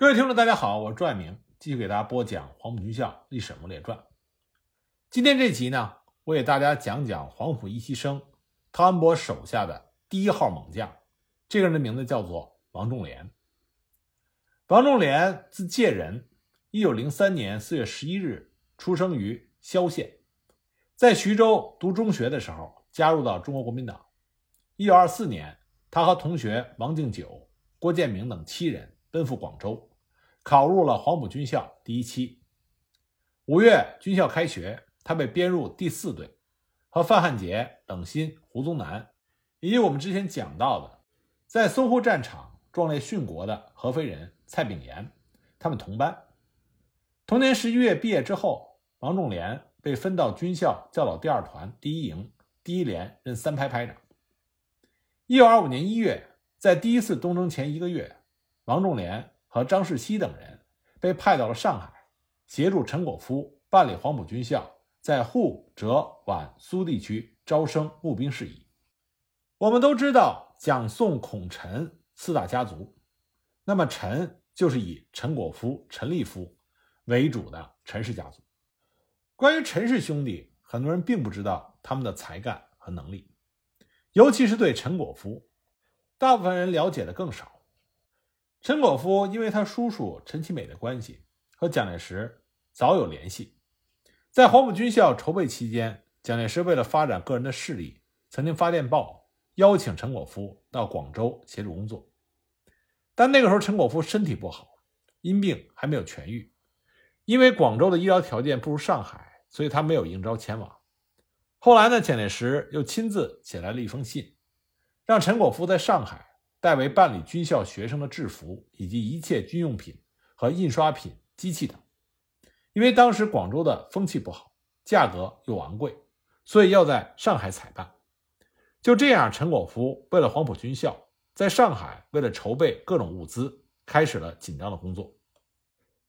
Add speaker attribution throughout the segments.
Speaker 1: 各位听众，大家好，我是朱爱明，继续给大家播讲《黄埔军校历史人物列传》。今天这集呢，我给大家讲讲黄埔一期生汤恩伯手下的第一号猛将，这个人的名字叫做王仲廉。王仲廉字介仁，一九零三年四月十一日出生于萧县，在徐州读中学的时候加入到中国国民党。一九二四年，他和同学王敬久、郭建明等七人奔赴广州。考入了黄埔军校第一期。五月军校开学，他被编入第四队，和范汉杰、冷心、胡宗南，以及我们之前讲到的在淞沪战场壮烈殉国的合肥人蔡炳炎，他们同班。同年十一月毕业之后，王仲廉被分到军校教导第二团第一营第一连任三排排长。一九二五年一月，在第一次东征前一个月，王仲廉。和张世熙等人被派到了上海，协助陈果夫办理黄埔军校在沪、浙皖苏地区招生募兵事宜。我们都知道蒋宋孔陈四大家族，那么陈就是以陈果夫、陈立夫为主的陈氏家族。关于陈氏兄弟，很多人并不知道他们的才干和能力，尤其是对陈果夫，大部分人了解的更少。陈果夫因为他叔叔陈其美的关系，和蒋介石早有联系。在黄埔军校筹备期间，蒋介石为了发展个人的势力，曾经发电报邀请陈果夫到广州协助工作。但那个时候陈果夫身体不好，因病还没有痊愈。因为广州的医疗条件不如上海，所以他没有应召前往。后来呢，蒋介石又亲自写来了一封信，让陈果夫在上海。代为办理军校学生的制服以及一切军用品和印刷品、机器等。因为当时广州的风气不好，价格又昂贵，所以要在上海采办。就这样，陈果夫为了黄埔军校，在上海为了筹备各种物资，开始了紧张的工作。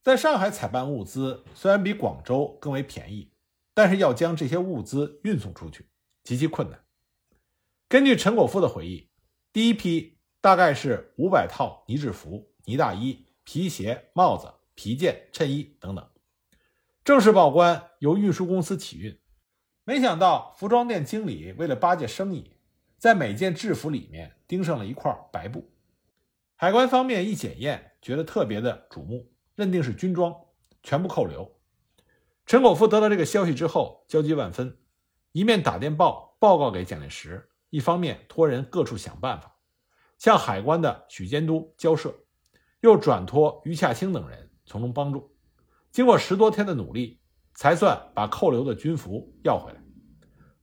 Speaker 1: 在上海采办物资虽然比广州更为便宜，但是要将这些物资运送出去极其困难。根据陈果夫的回忆，第一批。大概是五百套呢制服、呢大衣、皮鞋、帽子、皮件、衬衣等等，正式报关由运输公司起运。没想到服装店经理为了巴结生意，在每件制服里面钉上了一块白布。海关方面一检验，觉得特别的瞩目，认定是军装，全部扣留。陈果夫得到这个消息之后，焦急万分，一面打电报报告给蒋介石，一方面托人各处想办法。向海关的许监督交涉，又转托于洽清等人从中帮助。经过十多天的努力，才算把扣留的军服要回来。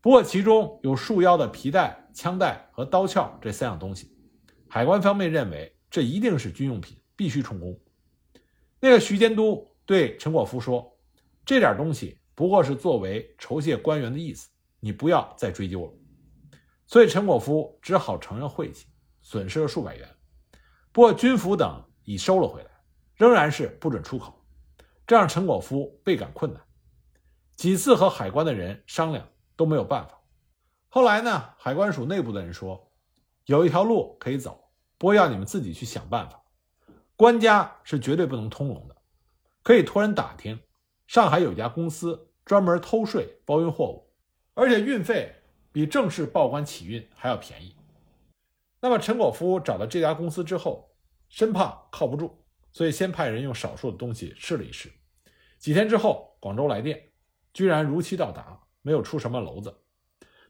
Speaker 1: 不过其中有束腰的皮带、枪带和刀鞘这三样东西，海关方面认为这一定是军用品，必须充公。那个徐监督对陈果夫说：“这点东西不过是作为酬谢官员的意思，你不要再追究了。”所以陈果夫只好承认晦气。损失了数百元，不过军服等已收了回来，仍然是不准出口，这让陈果夫倍感困难。几次和海关的人商量都没有办法。后来呢，海关署内部的人说，有一条路可以走，不过要你们自己去想办法。官家是绝对不能通融的，可以托人打听，上海有家公司专门偷税包运货物，而且运费比正式报关起运还要便宜。那么陈果夫找到这家公司之后，生怕靠不住，所以先派人用少数的东西试了一试。几天之后，广州来电，居然如期到达，没有出什么娄子，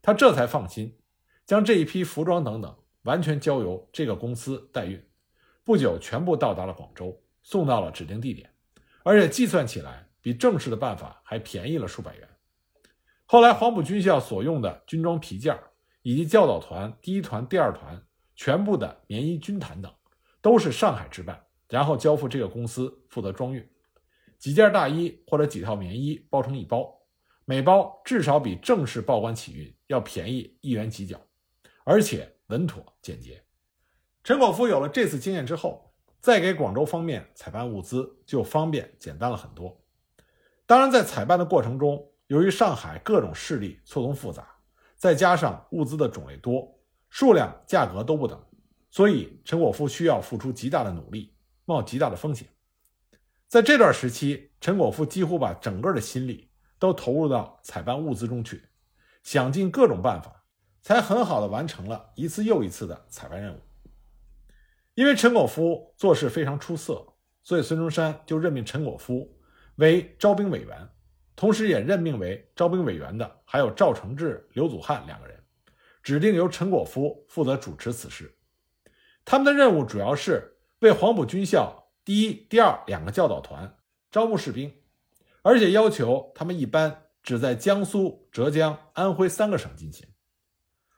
Speaker 1: 他这才放心，将这一批服装等等完全交由这个公司代运。不久，全部到达了广州，送到了指定地点，而且计算起来比正式的办法还便宜了数百元。后来，黄埔军校所用的军装皮件，以及教导团第一团、第二团。全部的棉衣、军毯等，都是上海置办，然后交付这个公司负责装运。几件大衣或者几套棉衣包成一包，每包至少比正式报关起运要便宜一元几角，而且稳妥简洁。陈果夫有了这次经验之后，再给广州方面采办物资就方便简单了很多。当然，在采办的过程中，由于上海各种势力错综复杂，再加上物资的种类多。数量、价格都不等，所以陈果夫需要付出极大的努力，冒极大的风险。在这段时期，陈果夫几乎把整个的心力都投入到采办物资中去，想尽各种办法，才很好的完成了一次又一次的采办任务。因为陈果夫做事非常出色，所以孙中山就任命陈果夫为招兵委员，同时也任命为招兵委员的还有赵承志、刘祖汉两个人，指定由陈果夫负责主持此事。他们的任务主要是为黄埔军校第一、第二两个教导团招募士兵，而且要求他们一般只在江苏、浙江、安徽三个省进行。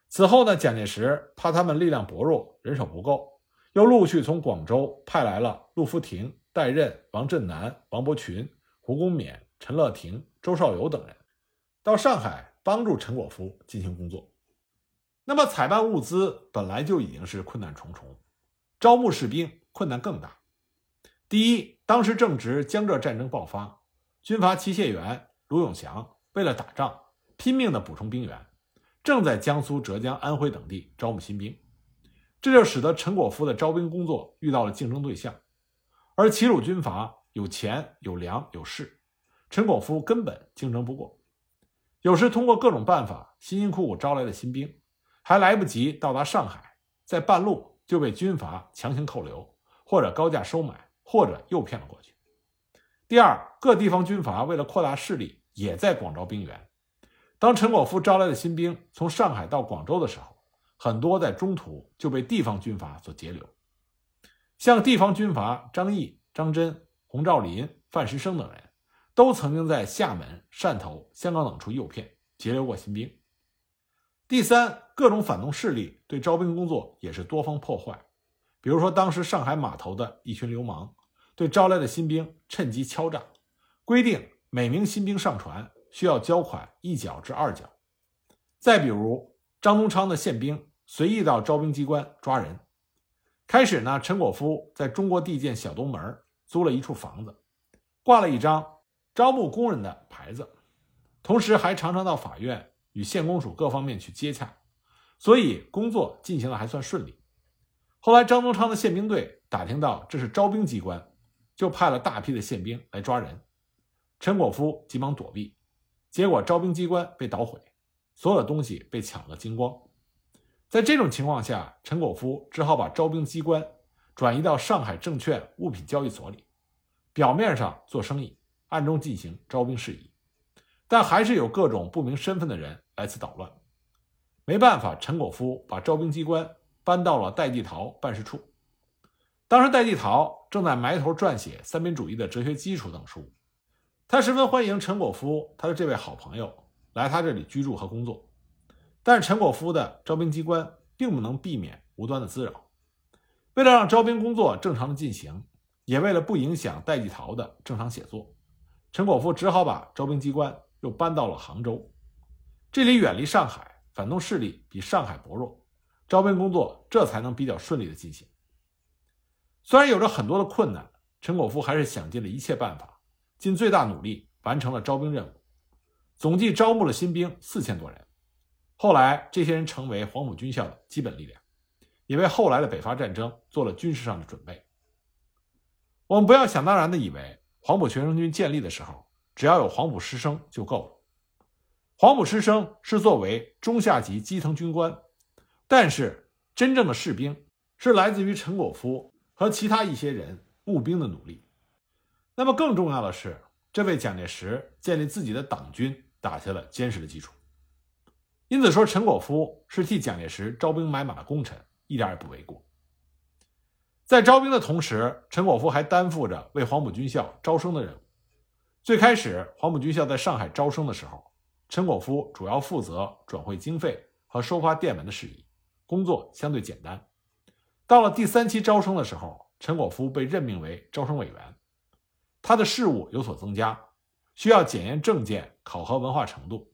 Speaker 1: 此后呢，蒋介石怕他们力量薄弱，人手不够，又陆续从广州派来了陆福亭、戴任、王振南、王伯群、胡公勉、陈乐亭、周绍友等人到上海帮助陈果夫进行工作。那么，采办物资本来就已经是困难重重，招募士兵困难更大。第一，当时正值江浙战争爆发，军阀齐燮元、卢永祥为了打仗，拼命的补充兵员，正在江苏、浙江、安徽等地招募新兵，这就使得陈果夫的招兵工作遇到了竞争对象。而齐鲁军阀有钱、有粮、有势，陈果夫根本竞争不过。有时通过各种办法，辛辛苦苦招来的新兵。还来不及到达上海，在半路就被军阀强行扣留，或者高价收买，或者诱骗了过去。第二，各地方军阀为了扩大势力，也在广招兵源。当陈果夫招来的新兵从上海到广州的时候，很多在中途就被地方军阀所截留。像地方军阀张毅、张真、洪兆麟、范石生等人，都曾经在厦门、汕头、香港等处诱骗、截留过新兵。第三，各种反动势力对招兵工作也是多方破坏。比如说，当时上海码头的一群流氓，对招来的新兵趁机敲诈，规定每名新兵上船需要交款一角至二角。再比如，张宗昌的宪兵随意到招兵机关抓人。开始呢，陈果夫在中国地建小东门租了一处房子，挂了一张招募工人的牌子，同时还常常到法院。与县公署各方面去接洽，所以工作进行的还算顺利。后来张宗昌的宪兵队打听到这是招兵机关，就派了大批的宪兵来抓人。陈果夫急忙躲避，结果招兵机关被捣毁，所有的东西被抢了精光。在这种情况下，陈果夫只好把招兵机关转移到上海证券物品交易所里，表面上做生意，暗中进行招兵事宜。但还是有各种不明身份的人来此捣乱，没办法，陈果夫把招兵机关搬到了戴季陶办事处。当时戴季陶正在埋头撰写三民主义的哲学基础等书，他十分欢迎陈果夫他的这位好朋友来他这里居住和工作。但是陈果夫的招兵机关并不能避免无端的滋扰，为了让招兵工作正常的进行，也为了不影响戴季陶的正常写作，陈果夫只好把招兵机关。又搬到了杭州，这里远离上海，反动势力比上海薄弱，招兵工作这才能比较顺利的进行。虽然有着很多的困难，陈果夫还是想尽了一切办法，尽最大努力完成了招兵任务，总计招募了新兵四千多人。后来，这些人成为黄埔军校的基本力量，也为后来的北伐战争做了军事上的准备。我们不要想当然的以为黄埔学生军建立的时候。只要有黄埔师生就够了。黄埔师生是作为中下级基层军官，但是真正的士兵是来自于陈果夫和其他一些人募兵的努力。那么更重要的是，这为蒋介石建立自己的党军打下了坚实的基础。因此说，陈果夫是替蒋介石招兵买马的功臣，一点也不为过。在招兵的同时，陈果夫还担负着为黄埔军校招生的任务。最开始，黄埔军校在上海招生的时候，陈果夫主要负责转会经费和收发电文的事宜，工作相对简单。到了第三期招生的时候，陈果夫被任命为招生委员，他的事务有所增加，需要检验证件、考核文化程度。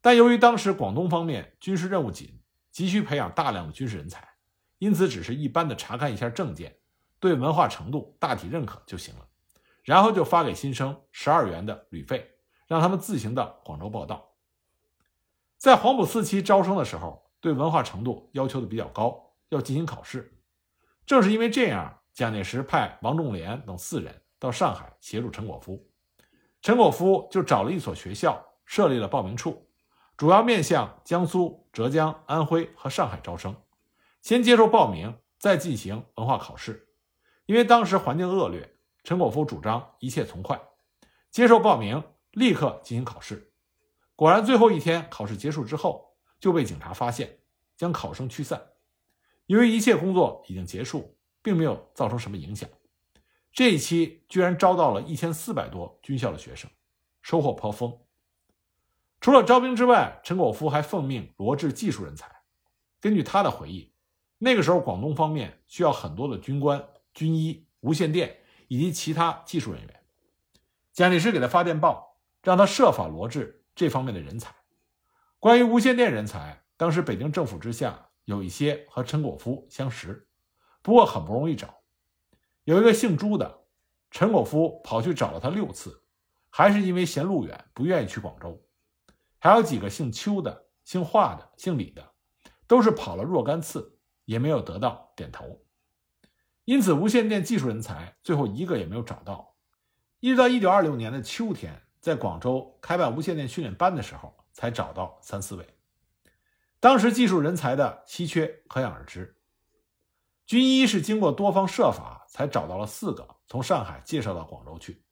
Speaker 1: 但由于当时广东方面军事任务紧，急需培养大量的军事人才，因此只是一般的查看一下证件，对文化程度大体认可就行了。然后就发给新生十二元的旅费，让他们自行到广州报到。在黄埔四期招生的时候，对文化程度要求的比较高，要进行考试。正是因为这样，蒋介石派王仲廉等四人到上海协助陈果夫，陈果夫就找了一所学校，设立了报名处，主要面向江苏、浙江、安徽和上海招生，先接受报名，再进行文化考试。因为当时环境恶劣，陈果夫主张一切从快，接受报名，立刻进行考试。果然，最后一天考试结束之后，就被警察发现，将考生驱散。由于一切工作已经结束，并没有造成什么影响。这一期居然招到了一千四百多军校的学生，收获颇丰。除了招兵之外，陈果夫还奉命罗致技术人才。根据他的回忆，那个时候广东方面需要很多的军官、军医、无线电以及其他技术人员。蒋介石给他发电报，让他设法罗致这方面的人才。关于无线电人才，当时北京政府之下有一些和陈果夫相识，不过很不容易找。有一个姓朱的，陈果夫跑去找了他六次，还是因为嫌路远，不愿意去广州。还有几个姓邱的、姓华的、姓李的，都是跑了若干次，也没有得到点头。因此，无线电技术人才最后一个也没有找到。一直到一九二六年的秋天，在广州开办无线电训练班的时候，才找到三四位。当时技术人才的稀缺可想而知。军医是经过多方设法才找到了四个，从上海介绍到广州去。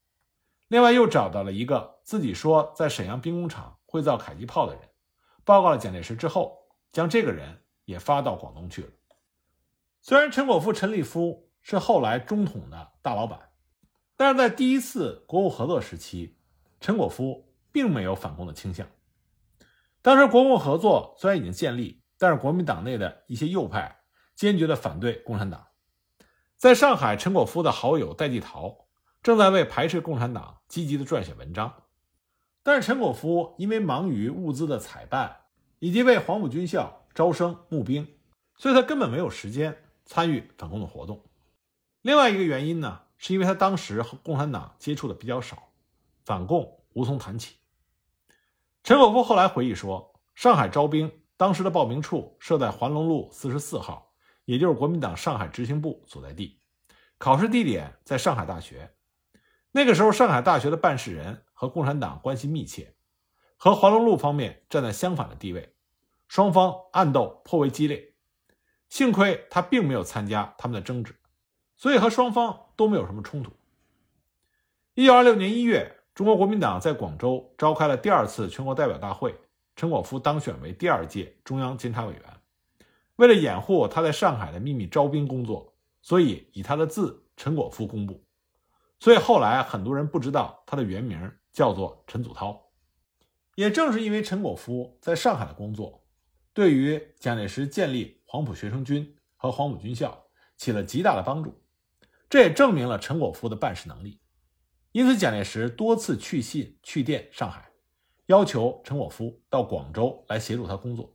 Speaker 1: 另外又找到了一个自己说在沈阳兵工厂会造迫击炮的人，报告了蒋介石之后，将这个人也发到广东去了。虽然陈果夫、陈立夫是后来中统的大老板，但是在第一次国共合作时期，陈果夫并没有反共的倾向。当时国共合作虽然已经建立，但是国民党内的一些右派。坚决的反对共产党。在上海，陈果夫的好友戴季陶正在为排斥共产党积极的撰写文章，但是陈果夫因为忙于物资的采办以及为黄埔军校招生募兵，所以他根本没有时间参与反共的活动。另外一个原因呢，是因为他当时和共产党接触的比较少，反共无从谈起。陈果夫后来回忆说，上海招兵当时的报名处设在环龙路四十四号。也就是国民党上海执行部所在地，考试地点在上海大学。那个时候，上海大学的办事人和共产党关系密切，和环龙路方面站在相反的地位，双方暗斗颇为激烈。幸亏他并没有参加他们的争执，所以和双方都没有什么冲突。一九二六年一月，中国国民党在广州召开了第二次全国代表大会，陈果夫当选为第二届中央监察委员。为了掩护他在上海的秘密招兵工作，所以以他的字陈果夫公布。所以后来很多人不知道他的原名叫做陈祖涛。也正是因为陈果夫在上海的工作，对于蒋介石建立黄埔学生军和黄埔军校起了极大的帮助。这也证明了陈果夫的办事能力。因此，蒋介石多次去信去电上海，要求陈果夫到广州来协助他工作。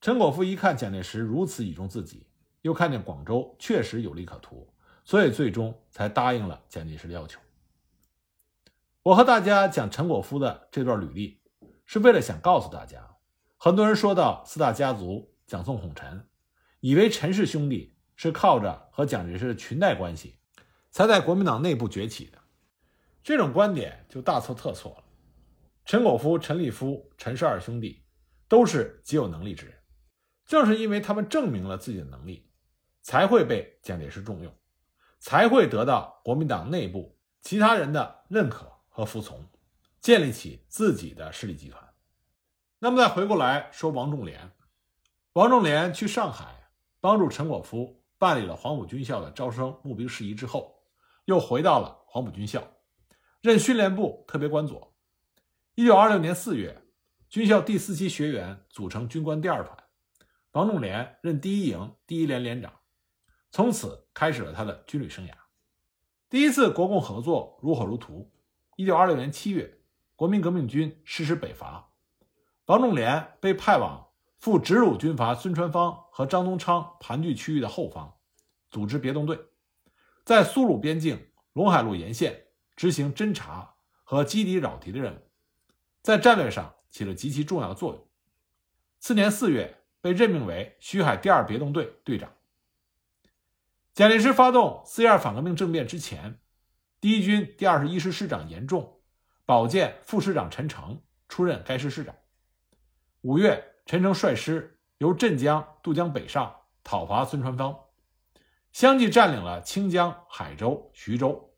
Speaker 1: 陈果夫一看蒋介石如此倚重自己，又看见广州确实有利可图，所以最终才答应了蒋介石的要求。我和大家讲陈果夫的这段履历，是为了想告诉大家，很多人说到四大家族蒋宋孔陈，以为陈氏兄弟是靠着和蒋介石的裙带关系，才在国民党内部崛起的，这种观点就大错特错了。陈果夫、陈立夫、陈氏二兄弟都是极有能力之人。正是因为他们证明了自己的能力，才会被蒋介石重用，才会得到国民党内部其他人的认可和服从，建立起自己的势力集团。那么再回过来说王仲廉，王仲廉去上海帮助陈果夫办理了黄埔军校的招生募兵事宜之后，又回到了黄埔军校，任训练部特别官佐。一九二六年四月，军校第四期学员组成军官第二团。王仲廉任第一营第一连连长，从此开始了他的军旅生涯。第一次国共合作如火如荼。一九二六年七月，国民革命军实施北伐，王仲廉被派往赴直鲁军阀孙传芳和张宗昌盘踞区域的后方，组织别动队，在苏鲁边境陇海路沿线执行侦察和击敌扰敌的任务，在战略上起了极其重要的作用。次年四月。被任命为徐海第二别动队队长。蒋介石发动四一二反革命政变之前，第一军第二十一师师长严仲保荐副师长陈诚出任该师师长。五月，陈诚率师由镇江渡江北上，讨伐孙传芳，相继占领了清江、海州、徐州。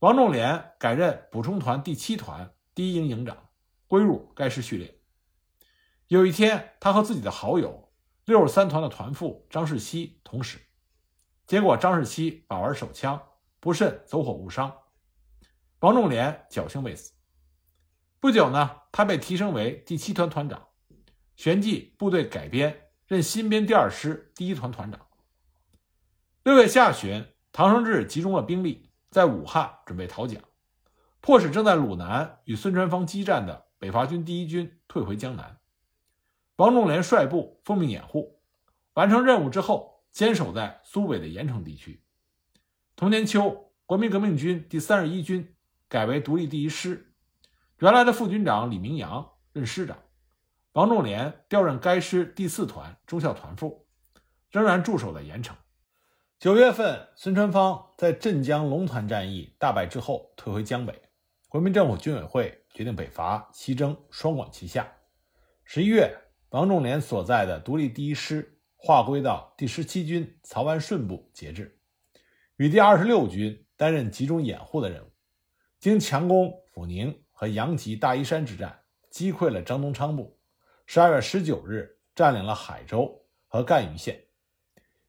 Speaker 1: 王仲廉改任补充团第七团第一营营长，归入该师序列。有一天，他和自己的好友六十三团的团副张世熙同时，结果张世锡把玩手枪，不慎走火误伤，王仲廉侥幸未死。不久呢，他被提升为第七团团长。旋即部队改编，任新编第二师第一团团长。六月下旬，唐生智集中了兵力，在武汉准备讨蒋，迫使正在鲁南与孙传芳激战的北伐军第一军退回江南。王仲廉率部奉命掩护，完成任务之后，坚守在苏北的盐城地区。同年秋，国民革命军第三十一军改为独立第一师，原来的副军长李明阳任师长。王仲廉调任该师第四团中校团副，仍然驻守在盐城。九月份，孙传芳在镇江龙潭战役大败之后，退回江北。国民政府军委会决定北伐，西征，双管齐下。十一月，王仲廉所在的独立第一师划归到第十七军曹万顺部节制，与第二十六军担任集中掩护的任务。经强攻阜宁和杨吉、大衣山之战，击溃了张东昌部。十二月十九日，占领了海州和赣榆县。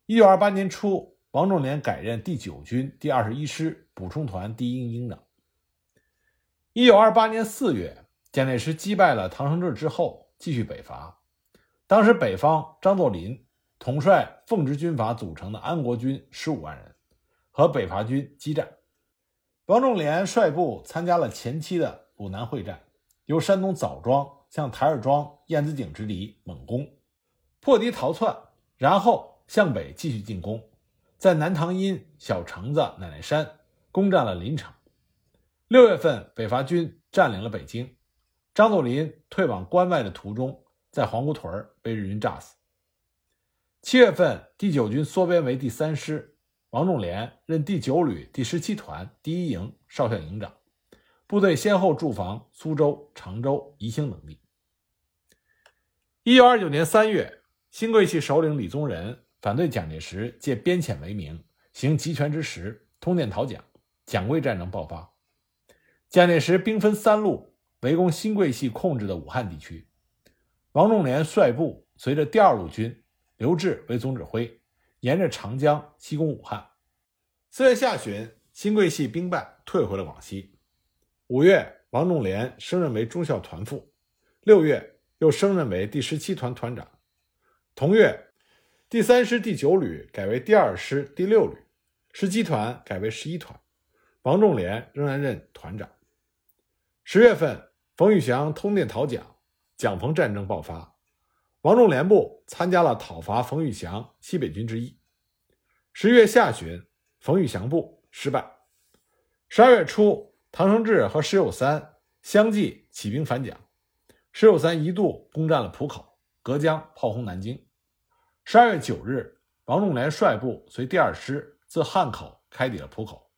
Speaker 1: 一九二八年初，王仲廉改任第九军第二十一师补充团第一营营长。一九二八年四月，蒋介石击败了唐生智之后，继续北伐。当时北方张作霖统帅奉直军阀组成的安国军十五万人，和北伐军激战。王仲廉率部参加了前期的鲁南会战，由山东枣庄。向台儿庄、燕子井之敌猛攻，破敌逃窜，然后向北继续进攻，在南塘阴、小城子、奶奶山攻占了临城。六月份，北伐军占领了北京，张作霖退往关外的途中，在黄姑屯被日军炸死。七月份，第九军缩编为第三师，王仲廉任第九旅第十七团第一营少校营长，部队先后驻防苏州、常州、宜兴等地。一九二九年三月，新桂系首领李宗仁反对蒋介石借边遣为名行集权之实，通电讨蒋，蒋桂战争爆发。蒋介石兵分三路围攻新桂系控制的武汉地区，王仲廉率部随着第二路军，刘峙为总指挥，沿着长江西攻武汉。四月下旬，新桂系兵败，退回了广西。五月，王仲廉升任为中校团副。六月。又升任为第十七团团长。同月，第三师第九旅改为第二师第六旅，十七团改为十一团，王仲廉仍然任团长。十月份，冯玉祥通电讨蒋，蒋冯战争爆发，王仲廉部参加了讨伐冯玉祥西北军之一。十月下旬，冯玉祥部失败。十二月初，唐生智和石友三相继起兵反蒋。石友三一度攻占了浦口，隔江炮轰南京。十二月九日，王仲廉率部随第二师自汉口开抵了浦口，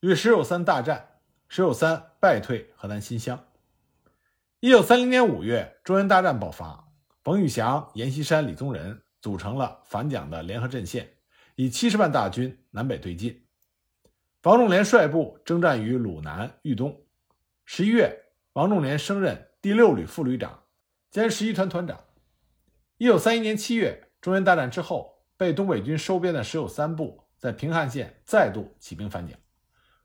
Speaker 1: 与石友三大战，石友三败退河南新乡。一九三零年五月，中原大战爆发，冯玉祥、阎锡山、李宗仁组成了反蒋的联合阵线，以七十万大军南北对进。王仲廉率部征战于鲁南、豫东。十一月，王仲廉升任。第六旅副旅长兼十一团团长。一九三一年七月，中原大战之后，被东北军收编的石友三部在平汉线再度起兵反蒋。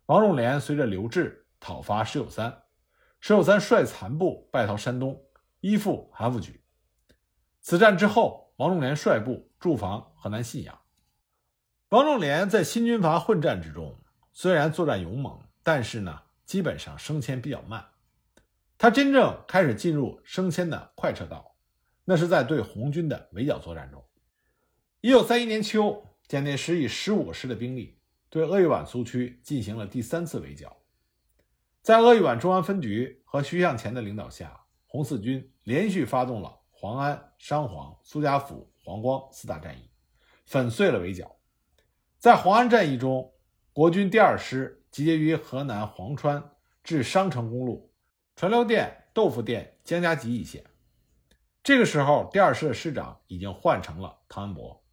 Speaker 1: 王仲廉随着刘峙讨伐石友三，石友三率残部败逃山东，依附韩复榘。此战之后，王仲廉率部驻防河南信阳。王仲廉在新军阀混战之中，虽然作战勇猛，但是呢，基本上升迁比较慢。他真正开始进入升迁的快车道，那是在对红军的围剿作战中。一九三一年秋，蒋介石以十五个师的兵力对鄂豫皖苏区进行了第三次围剿。在鄂豫皖中央分局和徐向前的领导下，红四军连续发动了黄安、商黄、苏家府、黄光四大战役，粉碎了围剿。在黄安战役中，国军第二师集结于河南潢川至商城公路传流店、豆腐店、江家集一线。这个时候，第二师的师长已经换成了汤恩伯。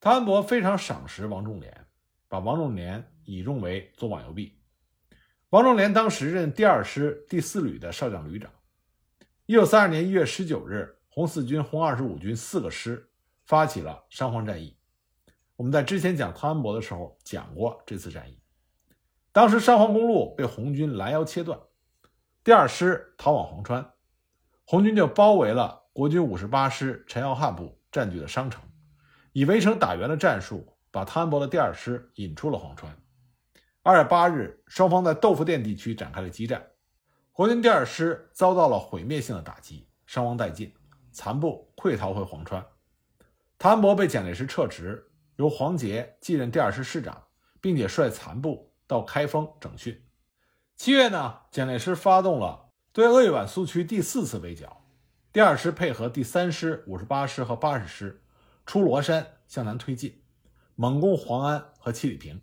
Speaker 1: 汤恩伯非常赏识王仲廉，把王仲廉倚重为左膀右臂。王仲廉当时任第二师第四旅的少将旅长。一九三二年一月十九日，红四军、红二十五军四个师发起了山黄战役。我们在之前讲汤恩伯的时候讲过这次战役。当时山黄公路被红军拦腰切断，第二师逃往黄川，红军就包围了国军五十八师陈耀汉部占据的商城，以围城打援的战术，把汤恩伯的第二师引出了黄川。二月八日，双方在豆腐店地区展开了激战，国军第二师遭到了毁灭性的打击，伤亡殆尽，残部溃逃回黄川。汤恩伯被蒋介石撤职，由黄杰继任第二师师长，并且率残部到开封整训。七月呢，蒋介石发动了对鄂豫皖苏区第四次围剿，第二师配合第三师、五十八师和八十师，出罗山向南推进，猛攻黄安和七里坪。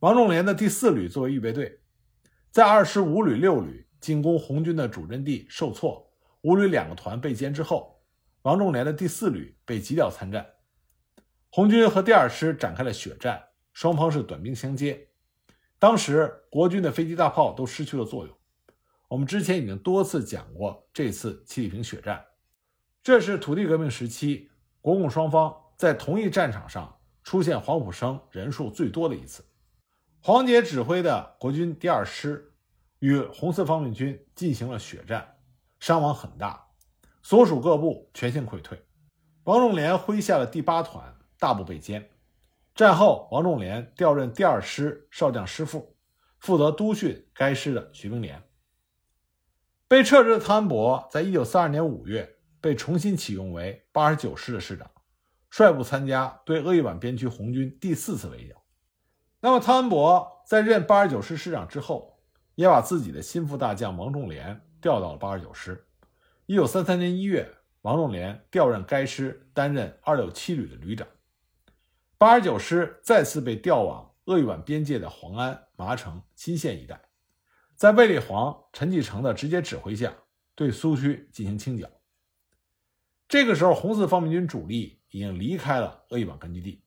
Speaker 1: 王仲廉的第四旅作为预备队，在二十五旅、六旅进攻红军的主阵地受挫，五旅两个团被歼之后，王仲廉的第四旅被急调参战。红军和第二师展开了血战，双方是短兵相接。当时国军的飞机大炮都失去了作用。我们之前已经多次讲过这次七里坪血战，这是土地革命时期国共双方在同一战场上出现黄埔生人数最多的一次。黄杰指挥的国军第二师与红四方面军进行了血战，伤亡很大，所属各部全线溃退。王仲廉麾下的第八团大部被歼。战后，王仲廉调任第二师少将师副，负责督训该师的徐兵连。被撤职的汤恩伯，在一九三二年五月被重新启用为八十九师的师长，率部参加对鄂豫皖边区红军第四次围剿。那么，汤恩伯在任八十九师师长之后，也把自己的心腹大将王仲廉调到了八十九师。一九三三年一月，王仲廉调任该师，担任二六七旅的旅长。八十九师再次被调往鄂豫皖边界的黄安、麻城、新县一带，在卫立煌、陈继承的直接指挥下，对苏区进行清剿。这个时候，红四方面军主力已经离开了鄂豫皖根据地，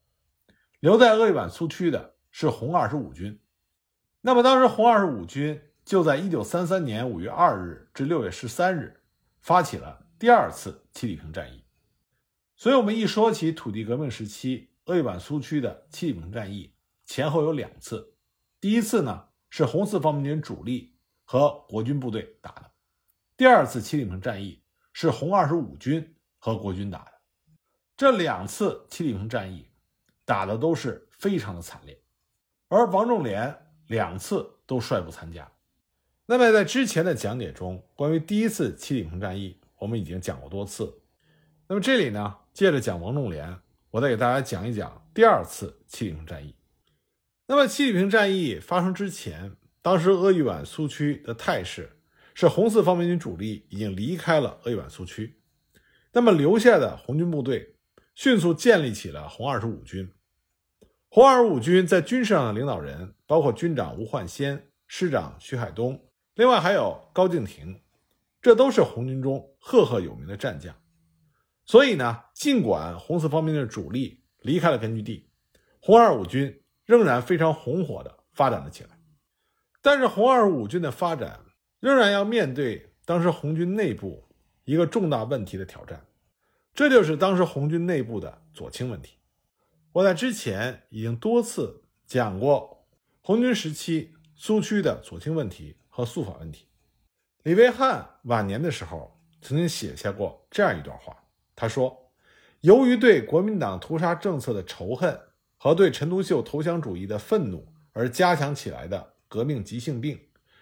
Speaker 1: 留在鄂豫皖苏区的。是红二十五军，那么当时红二十五军就在一九三三年五月二日至六月十三日发起了第二次七里坪战役。所以，我们一说起土地革命时期鄂豫皖苏区的七里坪战役，前后有两次。第一次呢是红四方面军主力和国军部队打的，第二次七里坪战役是红二十五军和国军打的。这两次七里坪战役打的都是非常的惨烈。而王仲廉两次都率部参加。那么在之前的讲解中，关于第一次七里坪战役，我们已经讲过多次。那么这里呢，接着讲王仲廉，我再给大家讲一讲第二次七里坪战役。那么七里坪战役发生之前，当时鄂豫皖苏区的态势是红四方面军主力已经离开了鄂豫皖苏区，那么留下的红军部队迅速建立起了红二十五军。红二十五军在军事上的领导人包括军长吴焕先、师长徐海东，另外还有高敬亭，这都是红军中赫赫有名的战将。所以呢，尽管红四方面的主力离开了根据地，红二十五军仍然非常红火地发展了起来。但是，红二十五军的发展仍然要面对当时红军内部一个重大问题的挑战，这就是当时红军内部的左倾问题。我在之前已经多次讲过红军时期苏区的左倾问题和肃反问题。李维汉晚年的时候曾经写下过这样一段话，他说：“由于对国民党屠杀政策的仇恨和对陈独秀投降主义的愤怒而加强起来的革命急性病，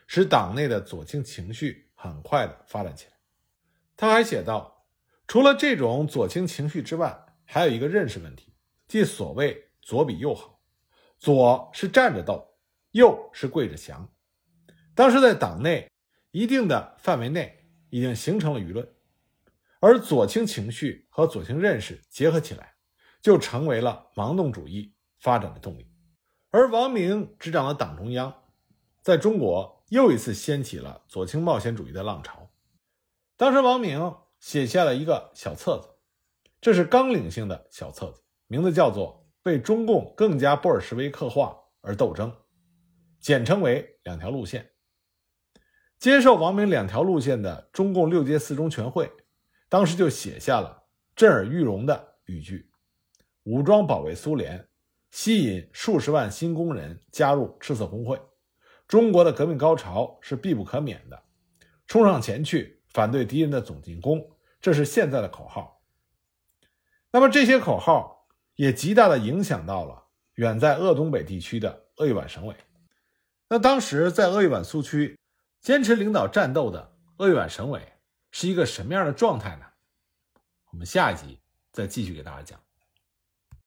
Speaker 1: 使党内的左倾情绪很快的发展起来。”他还写道：“除了这种左倾情绪之外，还有一个认识问题。”即所谓左比右好，左是站着斗，右是跪着降。当时在党内一定的范围内已经形成了舆论，而左倾情绪和左倾认识结合起来，就成为了盲动主义发展的动力。而王明执掌的党中央，在中国又一次掀起了左倾冒险主义的浪潮。当时，王明写下了一个小册子，这是纲领性的小册子，名字叫做《为中共更加布尔什维克化而斗争》，简称为“两条路线”。接受王明两条路线的中共六届四中全会，当时就写下了震耳欲聋的语句：“武装保卫苏联，吸引数十万新工人加入赤色工会，中国的革命高潮是必不可免的，冲上前去！”反对敌人的总进攻，这是现在的口号。那么这些口号也极大的影响到了远在鄂东北地区的鄂豫皖省委。那当时在鄂豫皖苏区坚持领导战斗的鄂豫皖省委是一个什么样的状态呢？我们下一集再继续给大家讲。